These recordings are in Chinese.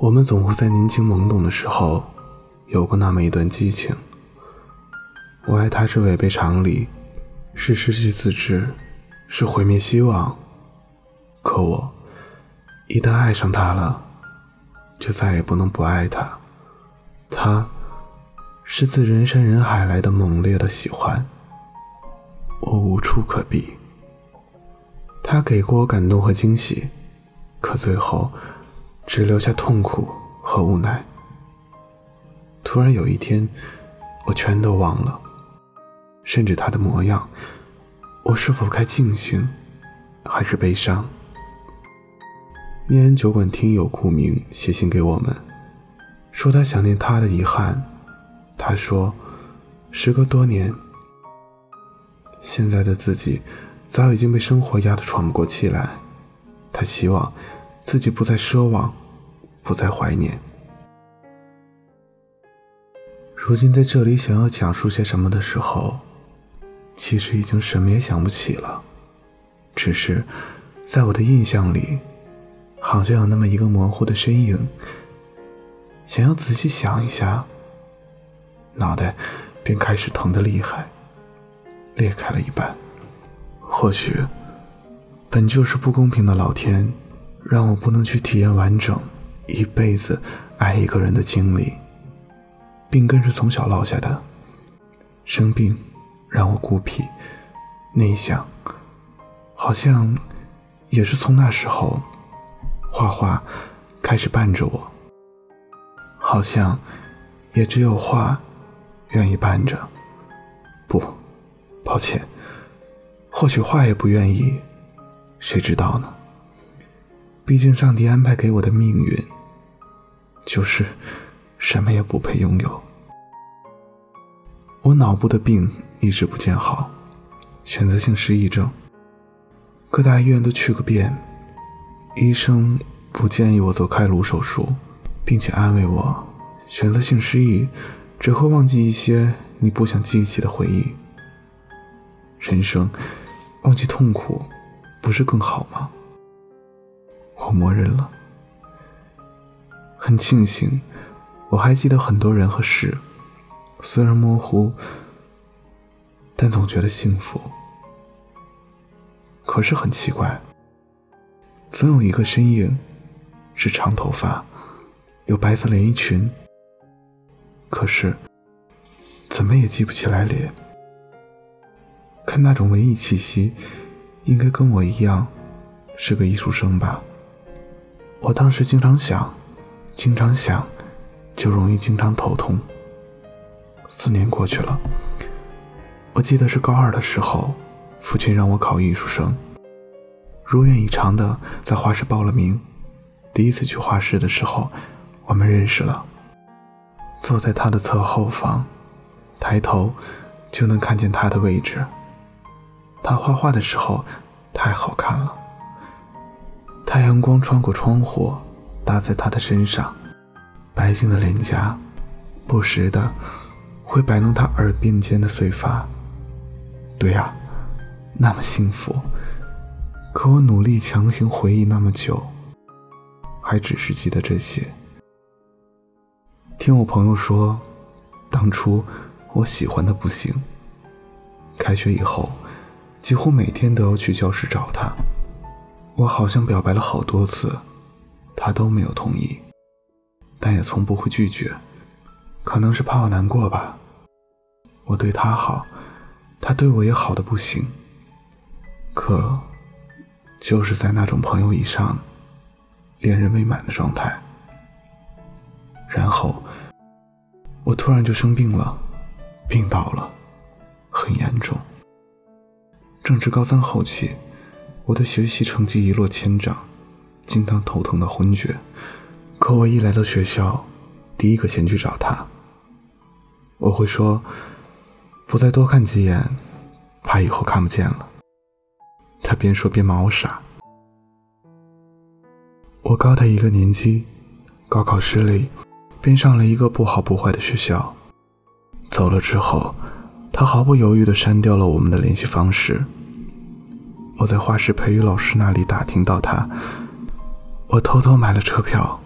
我们总会在年轻懵懂的时候，有过那么一段激情。我爱他是违背常理，是失去自知，是毁灭希望。可我一旦爱上他了，就再也不能不爱他。他是自人山人海来的猛烈的喜欢，我无处可避。他给过我感动和惊喜，可最后只留下痛苦和无奈。突然有一天，我全都忘了，甚至他的模样。我是否该庆幸，还是悲伤？念安酒馆听友顾明写信给我们，说他想念他的遗憾。他说，时隔多年，现在的自己。早已经被生活压得喘不过气来，他希望自己不再奢望，不再怀念。如今在这里想要讲述些什么的时候，其实已经什么也想不起了。只是在我的印象里，好像有那么一个模糊的身影。想要仔细想一下，脑袋便开始疼得厉害，裂开了一半。或许，本就是不公平的老天，让我不能去体验完整一辈子爱一个人的经历。病根是从小落下的，生病让我孤僻、内向，好像也是从那时候，画画开始伴着我。好像也只有画愿意伴着。不，抱歉。或许画也不愿意，谁知道呢？毕竟上帝安排给我的命运，就是什么也不配拥有。我脑部的病一直不见好，选择性失忆症，各大医院都去个遍，医生不建议我做开颅手术，并且安慰我，选择性失忆只会忘记一些你不想记起的回忆。人生。忘记痛苦，不是更好吗？我默认了。很庆幸，我还记得很多人和事，虽然模糊，但总觉得幸福。可是很奇怪，总有一个身影，是长头发，有白色连衣裙，可是怎么也记不起来脸。看那种文艺气息，应该跟我一样，是个艺术生吧。我当时经常想，经常想，就容易经常头痛。四年过去了，我记得是高二的时候，父亲让我考艺术生，如愿以偿的在画室报了名。第一次去画室的时候，我们认识了。坐在他的侧后方，抬头就能看见他的位置。他画画的时候太好看了，太阳光穿过窗户，打在他的身上，白净的脸颊，不时的会摆弄他耳鬓间的碎发。对呀，那么幸福。可我努力强行回忆那么久，还只是记得这些。听我朋友说，当初我喜欢的不行。开学以后。几乎每天都要去教室找他，我好像表白了好多次，他都没有同意，但也从不会拒绝，可能是怕我难过吧。我对他好，他对我也好的不行，可就是在那种朋友以上，恋人未满的状态。然后我突然就生病了，病倒了，很严重。正值高三后期，我的学习成绩一落千丈，经常头疼的昏厥。可我一来到学校，第一个先去找他。我会说：“不再多看几眼，怕以后看不见了。”他边说边骂我傻。我高他一个年级，高考失利，便上了一个不好不坏的学校。走了之后。他毫不犹豫地删掉了我们的联系方式。我在画室培育老师那里打听到他，我偷偷买了车票，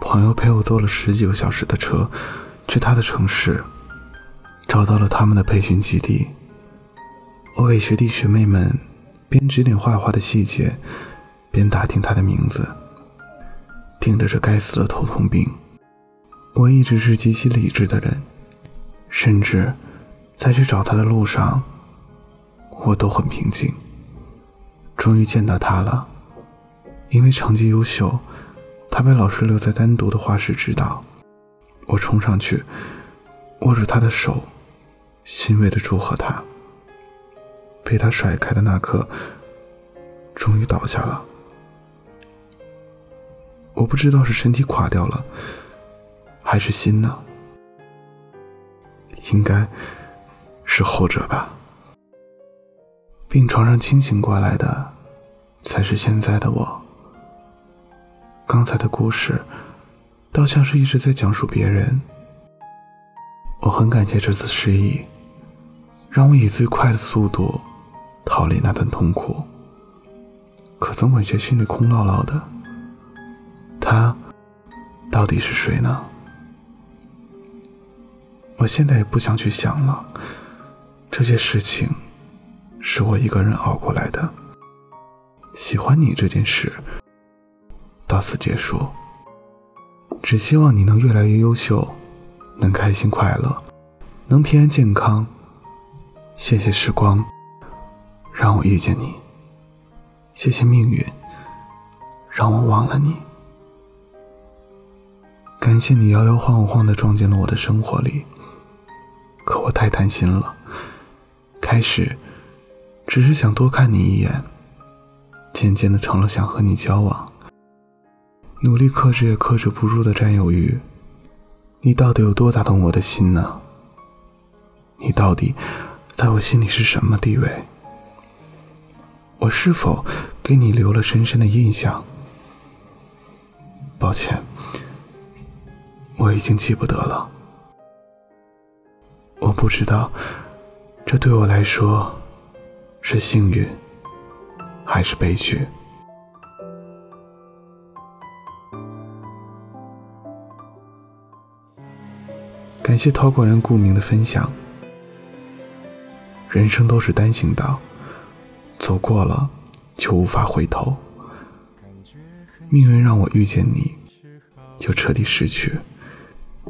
朋友陪我坐了十几个小时的车，去他的城市，找到了他们的培训基地。我给学弟学妹们边指点画画的细节，边打听他的名字。顶着这该死的头痛病，我一直是极其理智的人，甚至在去找他的路上，我都很平静。终于见到他了，因为成绩优秀，他被老师留在单独的画室指导。我冲上去，握住他的手，欣慰的祝贺他。被他甩开的那刻，终于倒下了。我不知道是身体垮掉了，还是心呢？应该是后者吧。病床上清醒过来的，才是现在的我。刚才的故事，倒像是一直在讲述别人。我很感谢这次失忆，让我以最快的速度逃离那段痛苦。可总感觉心里空落落的。他到底是谁呢？我现在也不想去想了，这些事情。是我一个人熬过来的。喜欢你这件事到此结束。只希望你能越来越优秀，能开心快乐，能平安健康。谢谢时光，让我遇见你。谢谢命运，让我忘了你。感谢你摇摇晃晃的撞进了我的生活里，可我太贪心了，开始。只是想多看你一眼，渐渐的成了想和你交往。努力克制也克制不住的占有欲，你到底有多打动我的心呢？你到底在我心里是什么地位？我是否给你留了深深的印象？抱歉，我已经记不得了。我不知道，这对我来说。是幸运，还是悲剧？感谢陶果人顾明的分享。人生都是单行道，走过了就无法回头。命运让我遇见你，就彻底失去。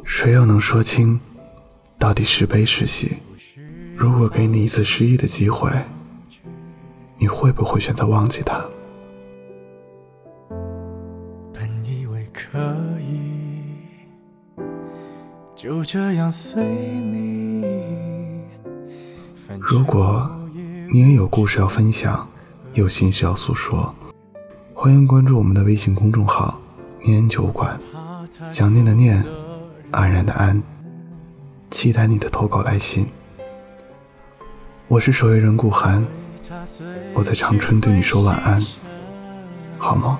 谁又能说清到底是悲是喜？如果给你一次失忆的机会。你会不会选择忘记他？就这样随你。如果你也有故事要分享，有心事要诉说，欢迎关注我们的微信公众号“念酒馆”，想念的念，安然的安，期待你的投稿来信。我是守夜人顾寒。我在长春对你说晚安，好吗？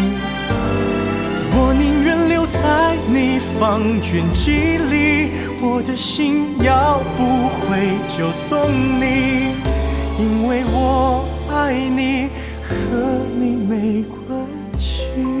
你方圆几里，我的心要不回就送你，因为我爱你，和你没关系。